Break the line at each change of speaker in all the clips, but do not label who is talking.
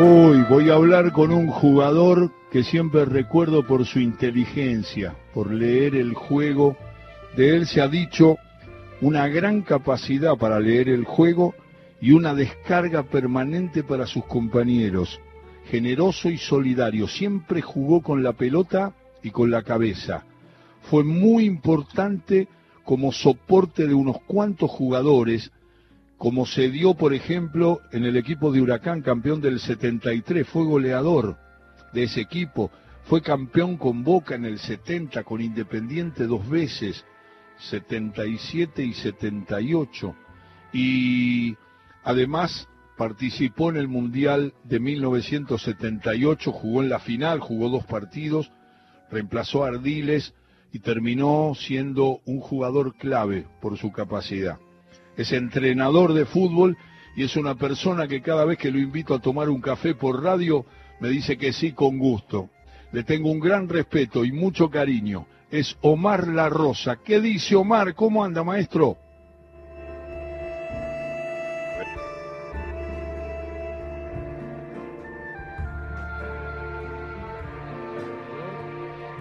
Hoy voy a hablar con un jugador que siempre recuerdo por su inteligencia, por leer el juego. De él se ha dicho una gran capacidad para leer el juego y una descarga permanente para sus compañeros. Generoso y solidario, siempre jugó con la pelota y con la cabeza. Fue muy importante como soporte de unos cuantos jugadores como se dio, por ejemplo, en el equipo de Huracán, campeón del 73, fue goleador de ese equipo, fue campeón con Boca en el 70, con Independiente dos veces, 77 y 78, y además participó en el Mundial de 1978, jugó en la final, jugó dos partidos, reemplazó a Ardiles y terminó siendo un jugador clave por su capacidad es entrenador de fútbol y es una persona que cada vez que lo invito a tomar un café por radio me dice que sí con gusto. Le tengo un gran respeto y mucho cariño. Es Omar La Rosa. ¿Qué dice Omar? ¿Cómo anda, maestro?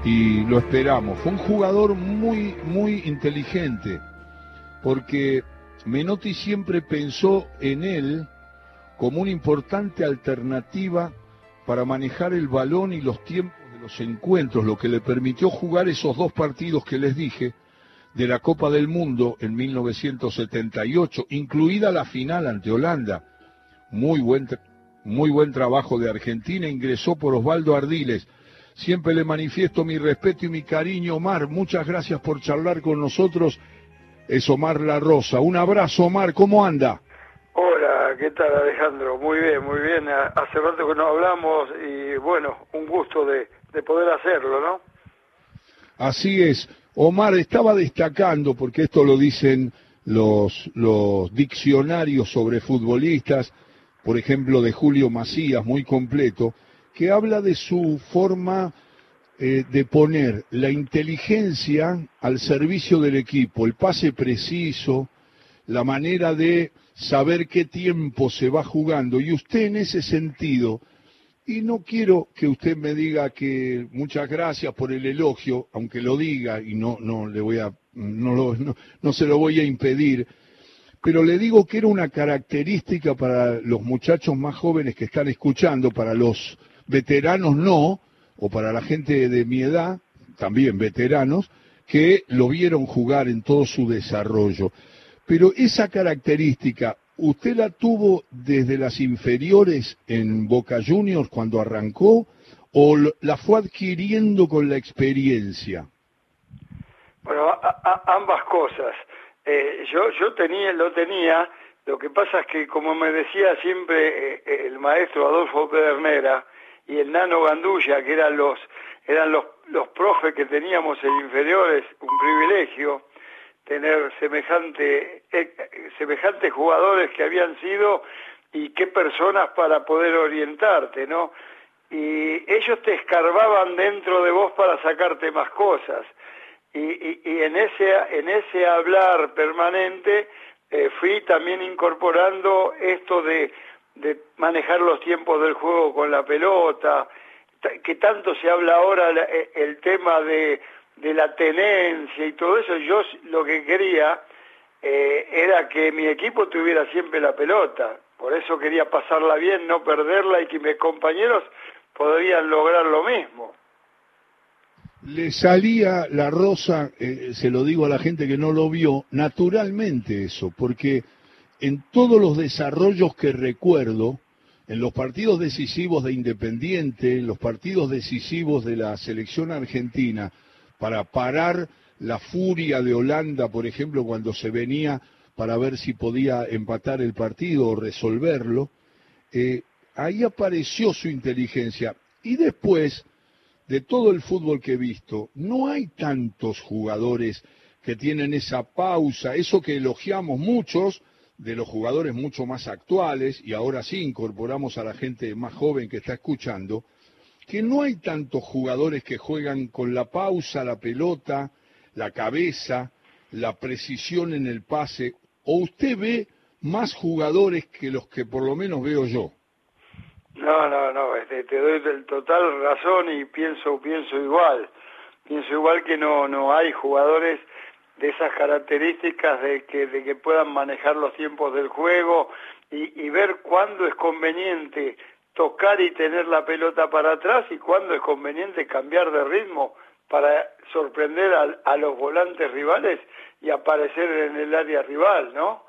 Y lo esperamos. Fue un jugador muy, muy inteligente, porque Menotti siempre pensó en él como una importante alternativa para manejar el balón y los tiempos de los encuentros, lo que le permitió jugar esos dos partidos que les dije de la Copa del Mundo en 1978, incluida la final ante Holanda. Muy buen, muy buen trabajo de Argentina, ingresó por Osvaldo Ardiles. Siempre le manifiesto mi respeto y mi cariño, Omar. Muchas gracias por charlar con nosotros es Omar La Rosa. Un abrazo, Omar, ¿cómo anda?
Hola, ¿qué tal Alejandro? Muy bien, muy bien. Hace rato que no hablamos y bueno, un gusto de, poder hacerlo, ¿no?
Así es. Omar estaba destacando, porque esto lo dicen los, los diccionarios sobre futbolistas, por ejemplo de Julio Macías, muy completo, que habla de su forma eh, de poner la inteligencia al servicio del equipo, el pase preciso, la manera de saber qué tiempo se va jugando. Y usted en ese sentido, y no quiero que usted me diga que muchas gracias por el elogio, aunque lo diga y no, no le voy a, no, no, no se lo voy a impedir, pero le digo que era una característica para los muchachos más jóvenes que están escuchando, para los veteranos no, o para la gente de mi edad, también veteranos, que lo vieron jugar en todo su desarrollo. Pero esa característica, ¿usted la tuvo desde las inferiores en Boca Juniors cuando arrancó o la fue adquiriendo con la experiencia?
Bueno, ambas cosas. Eh, yo, yo tenía, lo tenía, lo que pasa es que como me decía siempre eh, el maestro Adolfo Pedernera, y el nano Gandulla, que eran los, eran los, los profes que teníamos en inferiores, un privilegio tener semejante, eh, semejantes jugadores que habían sido y qué personas para poder orientarte, ¿no? Y ellos te escarbaban dentro de vos para sacarte más cosas. Y, y, en, ese, en ese hablar permanente eh, fui también incorporando esto de de manejar los tiempos del juego con la pelota, que tanto se habla ahora eh, el tema de, de la tenencia y todo eso, yo lo que quería eh, era que mi equipo tuviera siempre la pelota, por eso quería pasarla bien, no perderla y que mis compañeros podrían lograr lo mismo.
Le salía la rosa, eh, se lo digo a la gente que no lo vio, naturalmente eso, porque en todos los desarrollos que recuerdo, en los partidos decisivos de Independiente, en los partidos decisivos de la selección argentina, para parar la furia de Holanda, por ejemplo, cuando se venía para ver si podía empatar el partido o resolverlo, eh, ahí apareció su inteligencia. Y después, de todo el fútbol que he visto, no hay tantos jugadores que tienen esa pausa, eso que elogiamos muchos, de los jugadores mucho más actuales, y ahora sí incorporamos a la gente más joven que está escuchando, que no hay tantos jugadores que juegan con la pausa, la pelota, la cabeza, la precisión en el pase, o usted ve más jugadores que los que por lo menos veo yo.
No, no, no, este, te doy el total razón y pienso, pienso igual. Pienso igual que no, no hay jugadores de esas características de que, de que puedan manejar los tiempos del juego y, y ver cuándo es conveniente tocar y tener la pelota para atrás y cuándo es conveniente cambiar de ritmo para sorprender a, los volantes rivales y aparecer en el área rival, ¿no?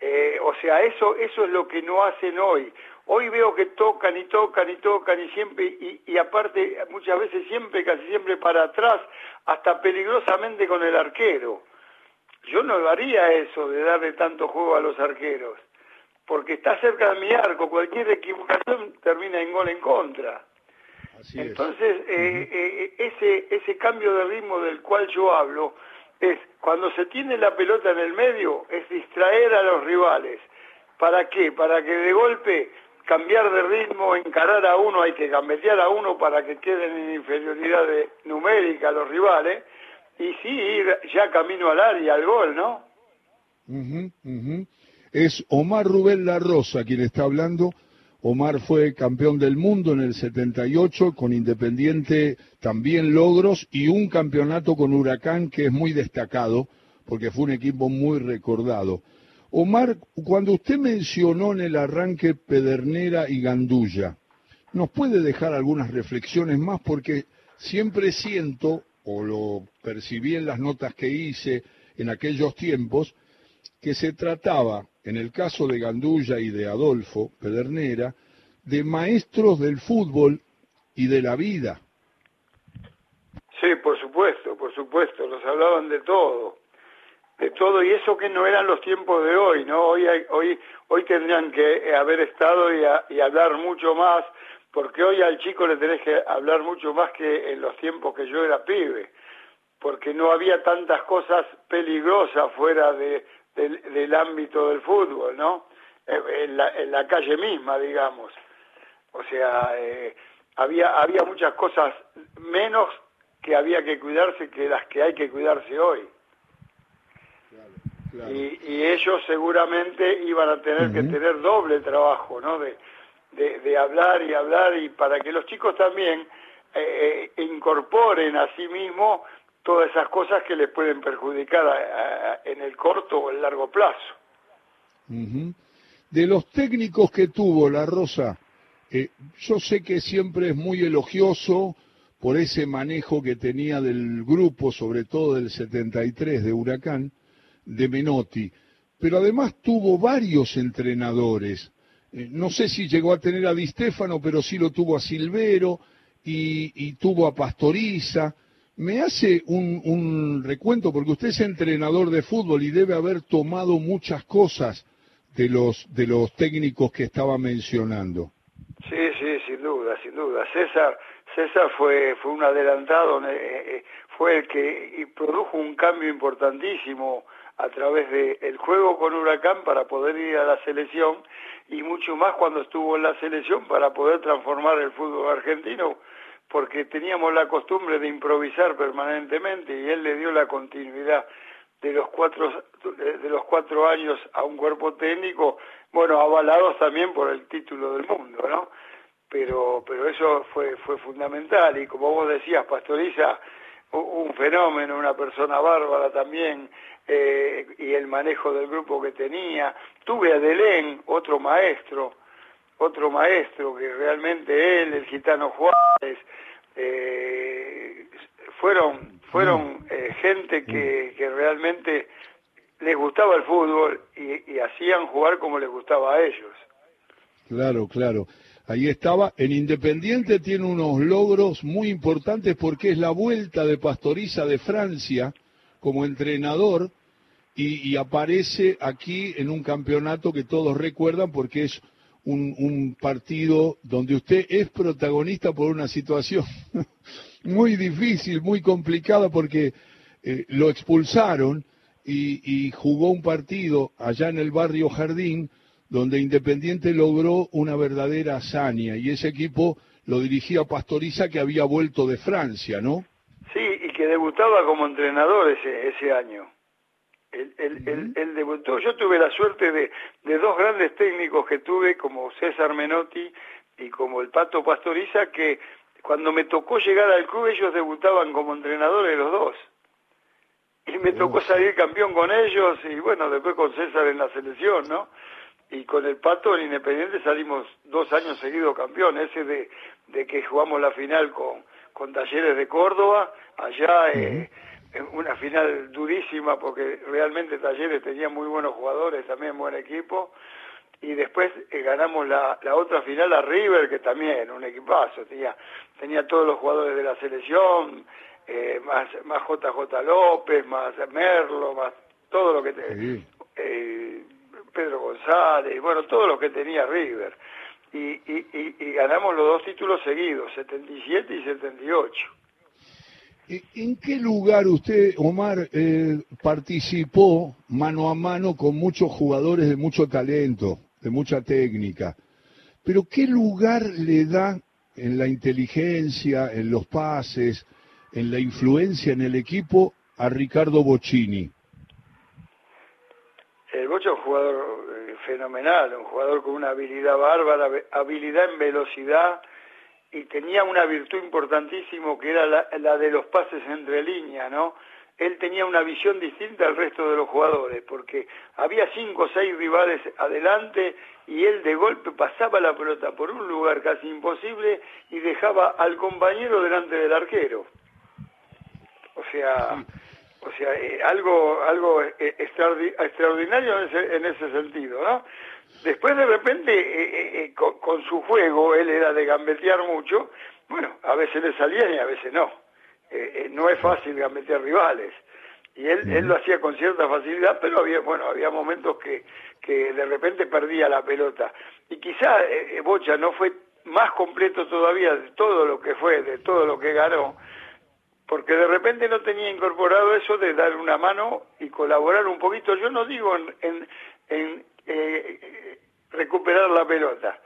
Eh, o sea, eso, eso es lo que no hacen hoy. Hoy veo que tocan y tocan y tocan y siempre, y, y aparte muchas veces siempre, casi siempre para atrás, hasta peligrosamente con el arquero. Yo no haría eso de darle tanto juego a los arqueros, porque está cerca de mi arco, cualquier equivocación termina en gol en contra. Entonces, eh, eh, ese, ese cambio de ritmo del cual yo hablo es cuando se tiene la pelota en el medio, es distraer a los rivales. ¿Para qué? Para que de golpe cambiar de ritmo, encarar a uno, hay que gambetear a uno para que queden en inferioridad numérica los rivales, y sí ir ya camino al área, al gol, ¿no?
Es Omar Rubén La Rosa quien está hablando Omar fue campeón del mundo en el 78, con Independiente también logros y un campeonato con Huracán que es muy destacado porque fue un equipo muy recordado. Omar, cuando usted mencionó en el arranque Pedernera y Gandulla, ¿nos puede dejar algunas reflexiones más? Porque siempre siento, o lo percibí en las notas que hice en aquellos tiempos, que se trataba en el caso de Gandulla y de Adolfo Pedernera, de maestros del fútbol y de la vida.
Sí, por supuesto, por supuesto, nos hablaban de todo, de todo, y eso que no eran los tiempos de hoy, ¿no? Hoy, hoy, hoy tendrían que haber estado y, y hablar mucho más, porque hoy al chico le tenés que hablar mucho más que en los tiempos que yo era pibe, porque no había tantas cosas peligrosas fuera de, del, ámbito del fútbol, ¿no? Eh, en la, en la calle misma, digamos. O sea, eh, había, había muchas cosas menos que había que cuidarse que las que hay que cuidarse hoy. Y, y, ellos seguramente iban a tener que tener doble trabajo, ¿no? De, de, de, hablar y hablar y para que los chicos también eh, incorporen a sí mismos todas esas cosas que les pueden perjudicar en el corto o el largo plazo.
De los técnicos que tuvo La Rosa, eh, yo sé que siempre es muy elogioso por ese manejo que tenía del grupo, sobre todo del 73 de Huracán, de Menotti, pero además tuvo varios entrenadores. Eh, no sé si llegó a tener a Di Stefano, pero sí lo tuvo a Silvero y, tuvo a Pastoriza. Me hace un, recuento, porque usted es entrenador de fútbol y debe haber tomado muchas cosas de los, de los técnicos que estaba mencionando.
Sí, sí, sin duda, sin duda. César, César fue, fue un adelantado, eh, eh, fue el que produjo un cambio importantísimo a través del juego con Huracán para poder ir a la selección y mucho más cuando estuvo en la selección para poder transformar el fútbol argentino porque teníamos la costumbre de improvisar permanentemente y él le dio la continuidad de los cuatro de los cuatro años a un cuerpo técnico, bueno, avalados también por el título del mundo, ¿no? Pero pero eso fue fue fundamental y como vos decías, Pastoriza un fenómeno, una persona bárbara también, eh, y el manejo del grupo que tenía. Tuve a Delén, otro maestro, otro maestro que realmente él, el gitano Juárez, eh, fueron fueron mm. eh, gente que, mm. que, realmente les gustaba el fútbol y, y, hacían jugar como les gustaba a ellos.
Claro, claro. Ahí estaba. En Independiente tiene unos logros muy importantes porque es la vuelta de Pastoriza de Francia como entrenador y, aparece aquí en un campeonato que todos recuerdan porque es un, partido donde usted es protagonista por una situación muy difícil, muy complicada, porque eh, lo expulsaron y, jugó un partido allá en el barrio Jardín, donde Independiente logró una verdadera hazaña, y ese equipo lo dirigía Pastoriza, que había vuelto de Francia, ¿no?
Sí, y que debutaba como entrenador ese, ese año. Él, debutó, yo tuve la suerte de, de, dos grandes técnicos que tuve, como César Menotti y como el Pato Pastoriza, que cuando me tocó llegar al club ellos debutaban como entrenadores los dos. Y me tocó salir campeón con ellos y bueno, después con César en la selección, ¿no? Y con el Pato en Independiente salimos dos años seguidos campeón, ese de, de que jugamos la final con, con Talleres de Córdoba, allá eh, una final durísima porque realmente Talleres tenía muy buenos jugadores, también buen equipo, y después eh, ganamos la, la otra final a River, que también un equipazo, tenía, tenía todos los jugadores de la selección, eh, más, más JJ López, más Merlo, más todo lo que eh, Pedro González, bueno, todo lo que tenía River. Y, y, y, ganamos los dos títulos seguidos, 77 y 78.
¿En qué lugar usted, Omar, eh, participó mano a mano con muchos jugadores de mucho talento, de mucha técnica? Pero ¿qué lugar le da en la inteligencia, en los pases, en la influencia en el equipo a Ricardo Bocini?
Es un jugador eh, fenomenal, un jugador con una habilidad bárbara, habilidad en velocidad y tenía una virtud importantísima que era la, la de los pases entre líneas, ¿no? él tenía una visión distinta al resto de los jugadores, porque había cinco o seis rivales adelante y él de golpe pasaba la pelota por un lugar casi imposible y dejaba al compañero delante del arquero. O sea, o sea, eh, algo algo eh, extraordinario en ese, en ese, sentido, ¿no? Después de repente, eh, con, con, su juego, él era de gambetear mucho, bueno, a veces le salía y a veces no. no es fácil gambetear rivales. Y él, él lo hacía con cierta facilidad, pero había, bueno, había momentos que, que de repente perdía la pelota. Y quizá Bocha no fue más completo todavía de todo lo que fue, de todo lo que ganó, porque de repente no tenía incorporado eso de dar una mano y colaborar un poquito. Yo no digo en, en, eh, recuperar la pelota,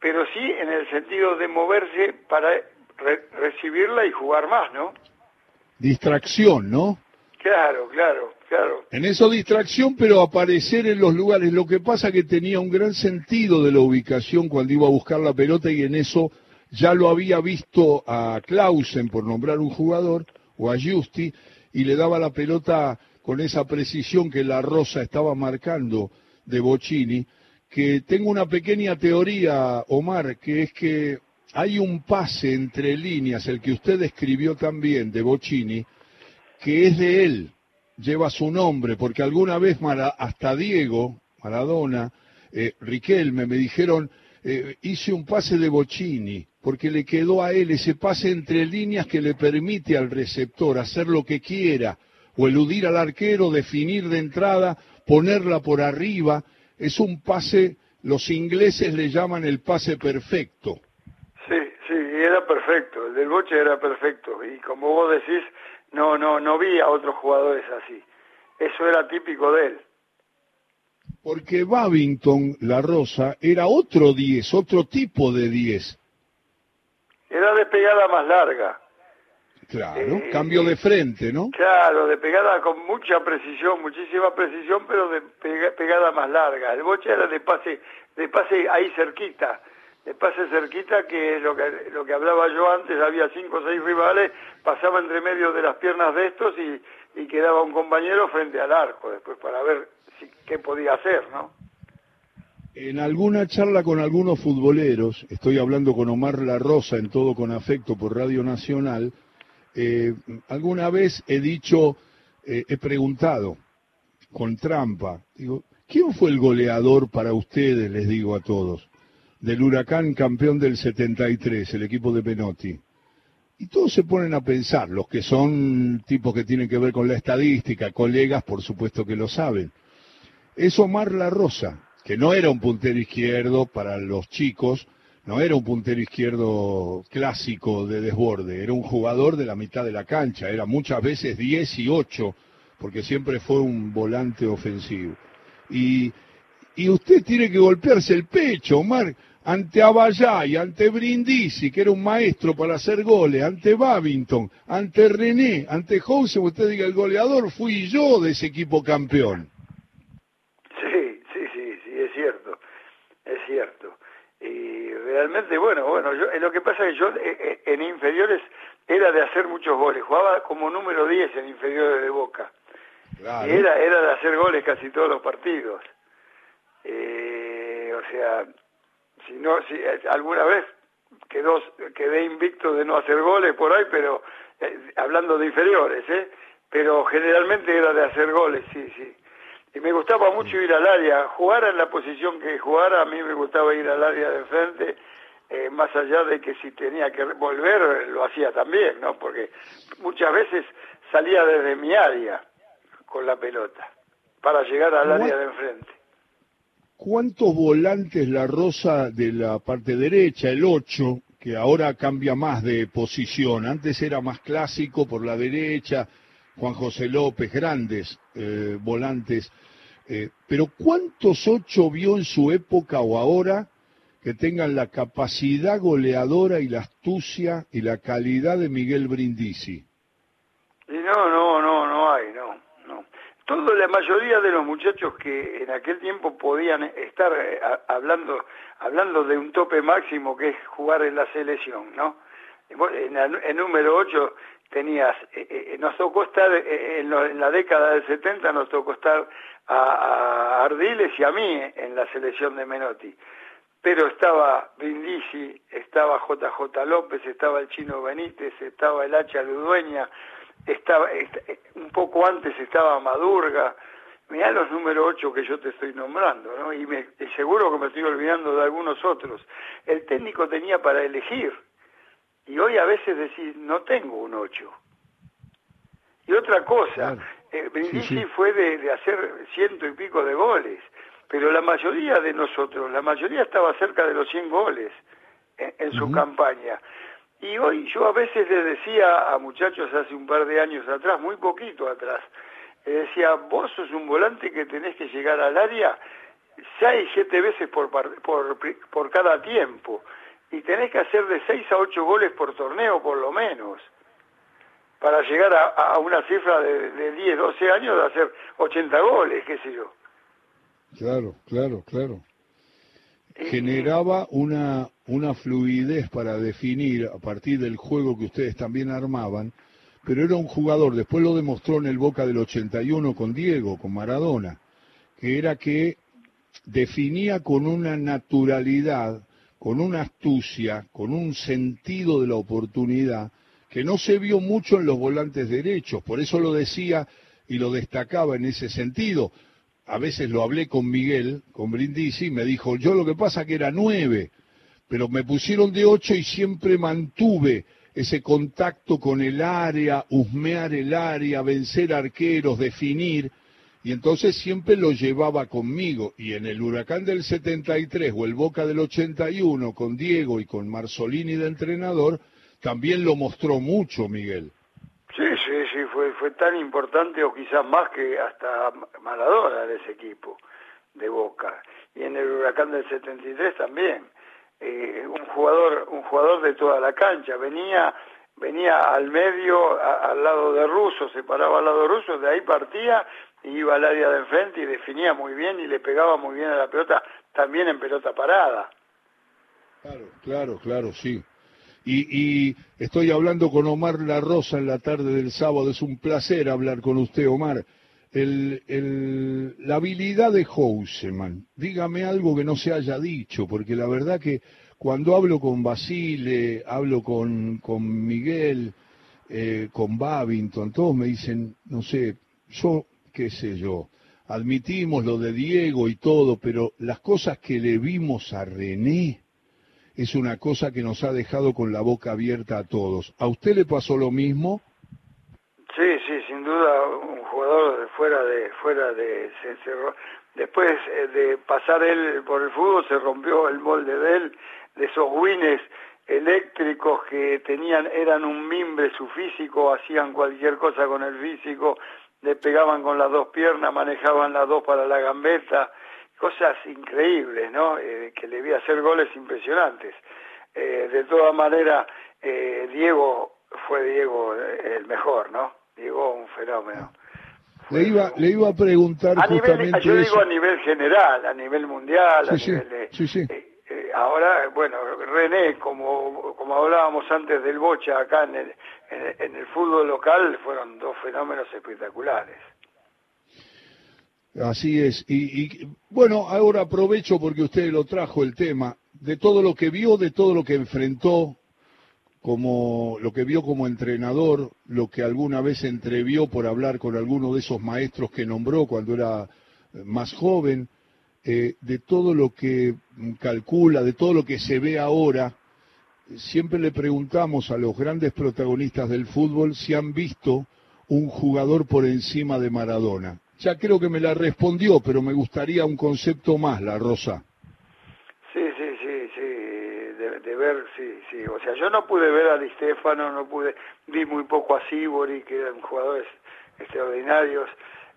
pero sí en el sentido de moverse para recibirla y jugar más, ¿no?
Distracción, ¿no?
Claro, claro, claro.
En eso distracción, pero aparecer en los lugares. Lo que pasa que tenía un gran sentido de la ubicación cuando iba a buscar la pelota y en eso ya lo había visto a Clausen, por nombrar un jugador, o a Justi, y le daba la pelota con esa precisión que la Rosa estaba marcando de Bocini, que tengo una pequeña teoría, Omar, que es que hay un pase entre líneas, el que usted escribió también, de Bocini, que es de él, lleva su nombre, porque alguna vez hasta Diego, Maradona, eh, Riquelme, me dijeron, eh, hice un pase de Bocini, porque le quedó a él ese pase entre líneas que le permite al receptor hacer lo que quiera, o eludir al arquero, definir de entrada, ponerla por arriba. Es un pase, los ingleses le llaman el pase perfecto.
Sí, sí, era perfecto, el del Boche era perfecto, y como vos decís, no, no, no vi a otros jugadores así. Eso era típico de él.
Porque Babington, la Rosa, era otro 10, otro tipo de 10
era de pegada más larga.
Claro, eh, cambio de frente, ¿no?
Claro, de pegada con mucha precisión, muchísima precisión, pero de pegada más larga. El boche era de pase, de pase ahí cerquita, de pase cerquita, que es lo que, lo que hablaba yo antes, había cinco o seis rivales, pasaba entre medio de las piernas de estos y, y quedaba un compañero frente al arco después para ver si, qué podía hacer, ¿no?
En alguna charla con algunos futboleros, estoy hablando con Omar La Rosa en todo con afecto por Radio Nacional, eh, alguna vez he dicho, eh, he preguntado con trampa, digo, ¿quién fue el goleador para ustedes, les digo a todos, del huracán campeón del 73, el equipo de Penotti? Y todos se ponen a pensar, los que son tipos que tienen que ver con la estadística, colegas por supuesto que lo saben. Es Omar La Rosa, que no era un puntero izquierdo para los chicos, no era un puntero izquierdo clásico de desborde, era un jugador de la mitad de la cancha, era muchas veces 10 y 8, porque siempre fue un volante ofensivo. Y, y usted tiene que golpearse el pecho, Omar, ante Abayay, ante Brindisi, que era un maestro para hacer goles, ante Babington, ante René, ante Jose, usted diga, el goleador fui yo de ese equipo campeón.
Generalmente, bueno, bueno, yo, lo que pasa es que yo en inferiores era de hacer muchos goles, jugaba como número 10 en inferiores de Boca. Y era, era de hacer goles casi todos los partidos. Eh, o sea, si no, si alguna vez quedó, quedé invicto de no hacer goles por ahí, pero eh, hablando de inferiores, ¿eh? Pero generalmente era de hacer goles, sí, sí. Y me gustaba mucho ir al área, jugar en la posición que jugara, a mí me gustaba ir al área de frente, eh, más allá de que si tenía que volver, lo hacía también, ¿no? Porque muchas veces salía desde mi área con la pelota para llegar al área de enfrente.
¿Cuántos volantes la rosa de la parte derecha, el 8, que ahora cambia más de posición? Antes era más clásico por la derecha, Juan José López, grandes eh, volantes. Eh, pero ¿cuántos 8 vio en su época o ahora que tengan la capacidad goleadora y la astucia y la calidad de Miguel Brindisi?
no, no, no, no hay, no toda la mayoría de los muchachos que en aquel tiempo podían estar eh, hablando hablando de un tope máximo que es jugar en la selección, ¿no? En el número 8 tenías, eh, eh, nos tocó estar en, la década del 70, nos tocó estar a, Ardiles y a mí en la selección de Menotti. Pero estaba Brindisi, estaba JJ López, estaba el Chino Benítez, estaba el Hacha Ludueña, estaba eh, un poco antes estaba Madurga, mirá los número 8 que yo te estoy nombrando, ¿no? Y, me, seguro que me estoy olvidando de algunos otros. El técnico tenía para elegir, y hoy a veces decís, no tengo un 8. Y otra cosa, eh, Brindisi fue de, hacer ciento y pico de goles, pero la mayoría de nosotros, la mayoría estaba cerca de los 100 goles en, su campaña. Y hoy yo a veces le decía a muchachos hace un par de años atrás, muy poquito atrás, le decía, vos sos un volante que tenés que llegar al área seis, siete veces por, por, por cada tiempo y tenés que hacer de seis a ocho goles por torneo por lo menos para llegar a, una cifra de, de 10, 12 años de hacer 80 goles, qué sé yo.
Claro, claro, claro. Generaba una, una fluidez para definir a partir del juego que ustedes también armaban, pero era un jugador, después lo demostró en el Boca del 81 con Diego, con Maradona, que era que definía con una naturalidad, con una astucia, con un sentido de la oportunidad, que no se vio mucho en los volantes derechos, por eso lo decía y lo destacaba en ese sentido. A veces lo hablé con Miguel, con Brindisi, y me dijo, yo lo que pasa que era nueve, pero me pusieron de ocho y siempre mantuve ese contacto con el área, husmear el área, vencer arqueros, definir, y entonces siempre lo llevaba conmigo. Y en el huracán del 73 o el Boca del 81 con Diego y con Marzolini de entrenador, también lo mostró mucho Miguel.
Sí, sí, sí, fue, fue tan importante o quizás más que hasta Maradona de ese equipo de Boca. Y en el huracán del 73 también eh, un jugador un jugador de toda la cancha venía venía al medio al lado de Russo se paraba al lado de Russo de ahí partía iba al área de enfrente y definía muy bien y le pegaba muy bien a la pelota también en pelota parada.
Claro claro claro sí. Y, estoy hablando con Omar La Rosa en la tarde del sábado. Es un placer hablar con usted Omar. El, la habilidad de Houseman. Dígame algo que no se haya dicho, porque la verdad que cuando hablo con Basile, hablo con, con Miguel, eh, con Babington, todos me dicen, no sé, yo, qué sé yo, admitimos lo de Diego y todo, pero las cosas que le vimos a René es una cosa que nos ha dejado con la boca abierta a todos. ¿A usted le pasó lo mismo?
Sí, sí, sin duda un jugador fuera de fuera de se, después eh, de pasar él por el fútbol se rompió el molde de él de esos wines eléctricos que tenían eran un mimbre su físico, hacían cualquier cosa con el físico, le pegaban con las dos piernas, manejaban las dos para la gambeta, cosas increíbles, ¿no? Eh, que le vi hacer goles impresionantes. Eh, de todas maneras, Diego fue Diego el mejor, ¿no? Llegó un fenómeno.
Le iba, le iba a preguntar
a justamente nivel, Yo digo a nivel general, a nivel mundial, a nivel de, eh, eh, ahora, bueno, René, como, como hablábamos antes del Bocha acá en el, en el fútbol local, fueron dos fenómenos espectaculares.
Así es. Y, bueno, ahora aprovecho porque usted lo trajo el tema de todo lo que vio, de todo lo que enfrentó, como lo que vio como entrenador, lo que alguna vez entrevió por hablar con alguno de esos maestros que nombró cuando era eh, más joven, eh, de todo lo que calcula, de todo lo que se ve ahora. Siempre le preguntamos a los grandes protagonistas del fútbol si han visto un jugador por encima de Maradona. Ya creo que me la respondió, pero me gustaría un concepto más, la Rosa.
Sí, sí, sí, sí, de, ver, sí, sí. O sea, yo no pude ver a Di Stefano, no pude, vi muy poco a Sibori, que eran jugadores extraordinarios.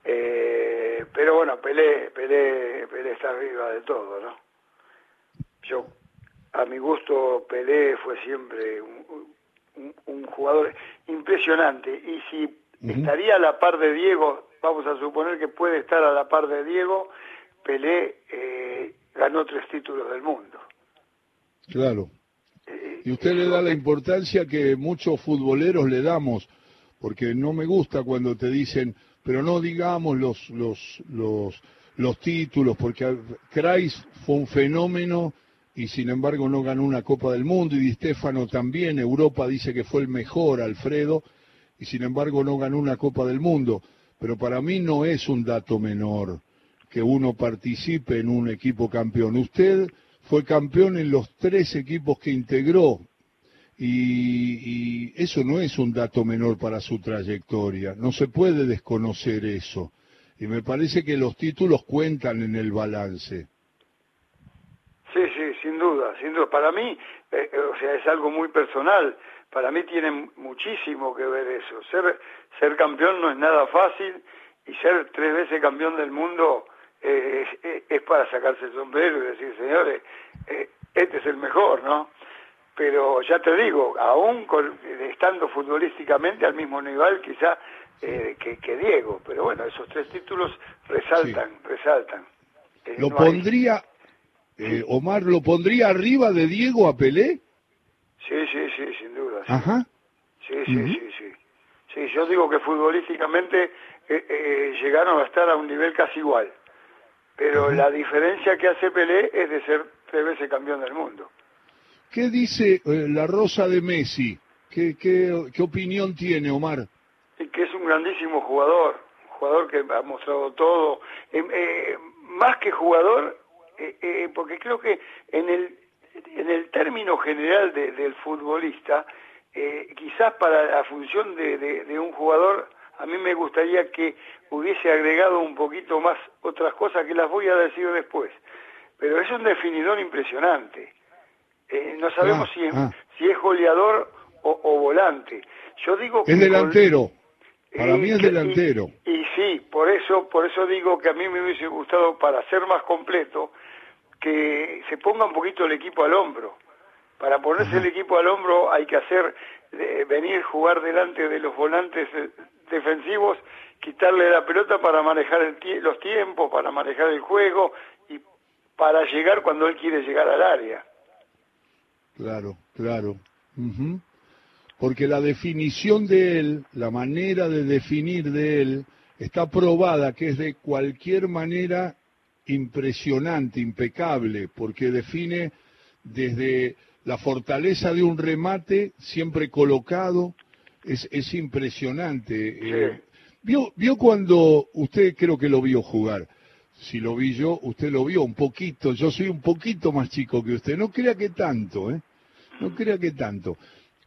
Eh, pero bueno, Pelé, Pelé, Pelé está arriba de todo, ¿no? Yo, a mi gusto, Pelé fue siempre un, jugador impresionante. Y si estaría a la par de Diego, vamos a suponer que puede estar a la par de Diego, Pelé eh, ganó tres títulos del mundo.
Claro. Eh, y usted le da la importancia que muchos futboleros le damos, porque no me gusta cuando te dicen, pero no digamos los, los, los, los títulos, porque Kreis fue un fenómeno y sin embargo no ganó una Copa del Mundo, y Di Stefano también, Europa dice que fue el mejor, Alfredo, y sin embargo no ganó una Copa del Mundo pero para mí no es un dato menor que uno participe en un equipo campeón. Usted fue campeón en los tres equipos que integró y, eso no es un dato menor para su trayectoria. No se puede desconocer eso. Y me parece que los títulos cuentan en el balance.
Sí, sí, sin duda, sin duda. Para mí, eh, o sea, es algo muy personal para mí tiene muchísimo que ver eso. Ser, ser campeón no es nada fácil y ser tres veces campeón del mundo eh, es, para sacarse el sombrero y decir, señores, eh, este es el mejor, ¿no? Pero ya te digo, aún estando futbolísticamente al mismo nivel quizá eh, que, Diego, pero bueno, esos tres títulos resaltan, resaltan.
¿Lo pondría, Omar, lo pondría arriba de Diego a Pelé?
Sí, sí, sí, sin duda.
Ajá.
Sí, sí, sí, sí. Sí, yo digo que futbolísticamente eh, eh, llegaron a estar a un nivel casi igual. Pero la diferencia que hace Pelé es de ser tres veces campeón del mundo.
¿Qué dice eh, la Rosa de Messi? ¿Qué, opinión tiene Omar?
que es un grandísimo jugador, jugador que ha mostrado todo. más que jugador, porque creo que en el en el término general del futbolista, eh, quizás para la función de, un jugador, a mí me gustaría que hubiese agregado un poquito más otras cosas que las voy a decir después. Pero es un definidor impresionante. Eh, no sabemos ah, si, es, ah. si es goleador o, volante. Yo digo
que es delantero. Para mí es delantero.
Y, y, sí, por eso, por eso digo que a mí me hubiese gustado, para ser más completo, que se ponga un poquito el equipo al hombro. Para ponerse el equipo al hombro hay que hacer eh, venir jugar delante de los volantes eh, defensivos, quitarle la pelota para manejar el los tiempos, para manejar el juego y para llegar cuando él quiere llegar al área.
Claro, claro. Porque la definición de él, la manera de definir de él, está probada que es de cualquier manera impresionante, impecable, porque define desde la fortaleza de un remate siempre colocado, es, es impresionante. Eh, ¿vio, ¿Vio cuando usted creo que lo vio jugar? Si lo vi yo, usted lo vio un poquito, yo soy un poquito más chico que usted, no crea que tanto, ¿eh? No crea que tanto.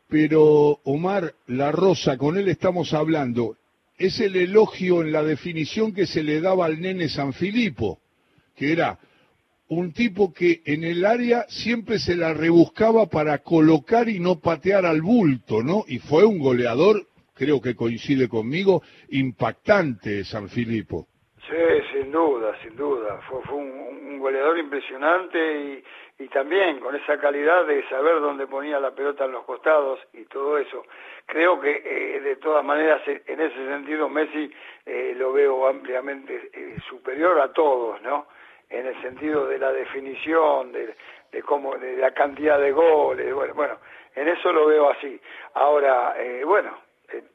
Pero Omar La Rosa, con él estamos hablando, es el elogio en la definición que se le daba al nene San Filipo que era un tipo que en el área siempre se la rebuscaba para colocar y no patear al bulto, ¿no? Y fue un goleador, creo que coincide conmigo, impactante San Filipo.
Sí, sin duda, sin duda. Fue, un, goleador impresionante y, también con esa calidad de saber dónde ponía la pelota en los costados y todo eso. Creo que eh, de todas maneras en ese sentido Messi eh, lo veo ampliamente eh, superior a todos, ¿no? en el sentido de la definición, de, de cómo, de la cantidad de goles, bueno, bueno, en eso lo veo así. Ahora, eh, bueno,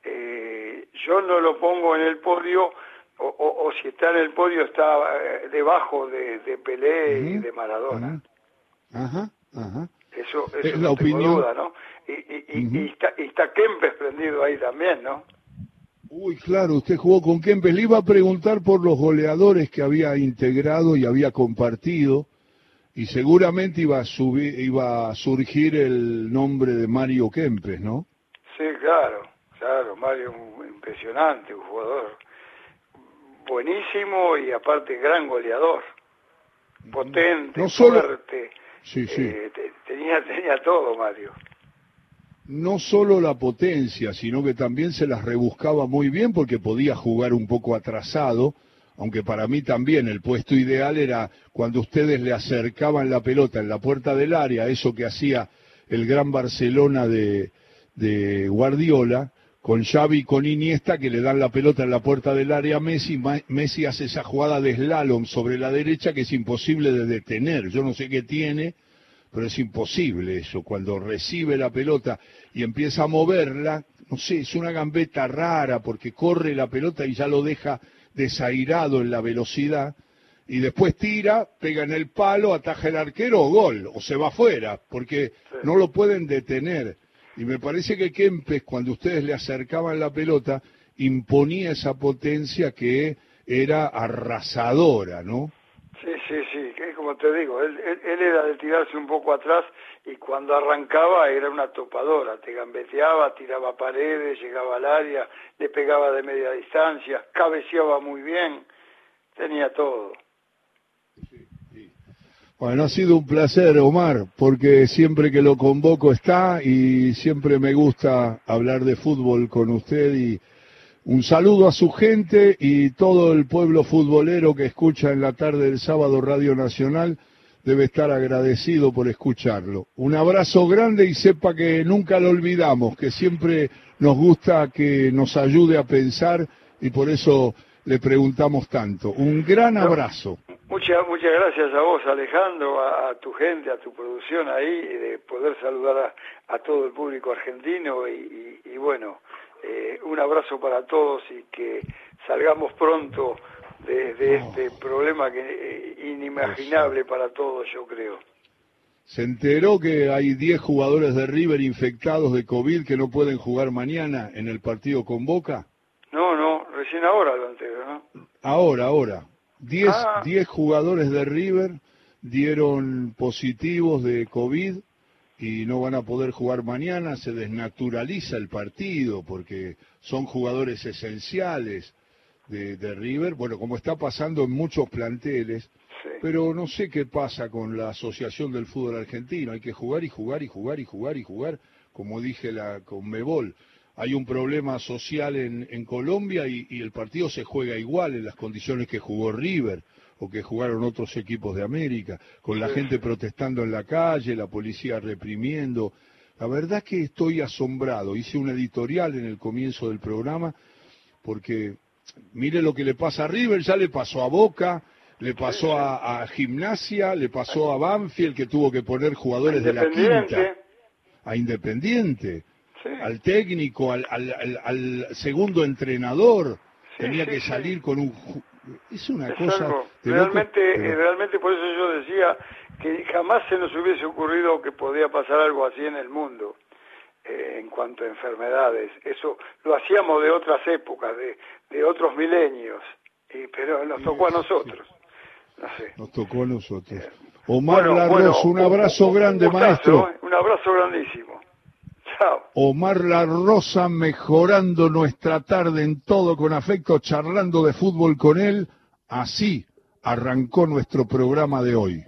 eh, yo no lo pongo en el podio, o, o, si está en el podio está eh, debajo de, de Pelé y de Maradona.
Ajá, ajá.
Eso, eso es la opinión. Duda, ¿no? Y, y, y, está, y está Kempes prendido ahí también, ¿no?
Uy, claro, usted jugó con Kempes. Le iba a preguntar por los goleadores que había integrado y había compartido y seguramente iba a, subir, iba a surgir el nombre de Mario Kempes, ¿no?
Sí, claro, claro, Mario impresionante, un jugador buenísimo y aparte gran goleador, potente, fuerte, sí, sí. Eh, tenía, tenía todo Mario.
No solo la potencia, sino que también se las rebuscaba muy bien porque podía jugar un poco atrasado aunque para mí también el puesto ideal era cuando ustedes le acercaban la pelota en la puerta del área, eso que hacía el gran Barcelona de, Guardiola, con Xavi y con Iniesta que le dan la pelota en la puerta del área a Messi, Messi hace esa jugada de slalom sobre la derecha que es imposible de detener, yo no sé qué tiene, pero es imposible eso, cuando recibe la pelota y empieza a moverla, no sé, es una gambeta rara porque corre la pelota y ya lo deja desairado en la velocidad. Y después tira, pega en el palo, ataja el arquero o gol, o se va afuera, porque no lo pueden detener. Y me parece que Kempes, cuando ustedes le acercaban la pelota, imponía esa potencia que era arrasadora, ¿no?
Sí, sí, sí, como te digo, él, él, era de tirarse un poco atrás y cuando arrancaba era una topadora, te gambeteaba, tiraba paredes, llegaba al área, le pegaba de media distancia, cabeceaba muy bien, tenía todo.
Bueno, ha sido un placer, Omar, porque siempre que lo convoco está y siempre me gusta hablar de fútbol con usted y un saludo a su gente y todo el pueblo futbolero que escucha en la tarde del sábado Radio Nacional debe estar agradecido por escucharlo. Un abrazo grande y sepa que nunca lo olvidamos, que siempre nos gusta que nos ayude a pensar y por eso le preguntamos tanto. Un gran abrazo.
Muchas, muchas gracias a vos, Alejandro, a, tu gente, a tu producción ahí, de poder saludar a, todo el público argentino y bueno, eh, un abrazo para todos y que salgamos pronto de, este problema que eh, inimaginable para todos, yo creo.
¿Se enteró que hay 10 jugadores de River infectados de COVID que no pueden jugar mañana en el partido con Boca?
Recién ahora lo ¿no?
Ahora, ahora. 10 ah. jugadores de River dieron positivos de COVID y no van a poder jugar mañana, se desnaturaliza el partido porque son jugadores esenciales de, River, bueno, como está pasando en muchos planteles, pero no sé qué pasa con la Asociación del Fútbol Argentino, hay que jugar y jugar y jugar y jugar y jugar, como dije la, con Mebol. Hay un problema social en, en Colombia y el partido se juega igual en las condiciones que jugó River o que jugaron otros equipos de América, con la gente protestando en la calle, la policía reprimiendo. La verdad que estoy asombrado. Hice un editorial en el comienzo del programa porque mire lo que le pasa a River, ya le pasó a Boca, le pasó a, Gimnasia, le pasó a Banfield que tuvo que poner jugadores de la quinta, a Independiente, al técnico, al, al, segundo entrenador, tenía que salir con un es una cosa
realmente realmente por eso yo decía que jamás se nos hubiese ocurrido que podía pasar algo así en el mundo eh, en cuanto a enfermedades. Eso lo hacíamos de otras épocas de, otros milenios y, pero nos tocó a nosotros. No sé.
nos tocó a nosotros. Eh, Omar un abrazo grande maestro.
un abrazo grandísimo
Omar La Rosa mejorando nuestra tarde en todo con afecto, charlando de fútbol con él. Así arrancó nuestro programa de hoy.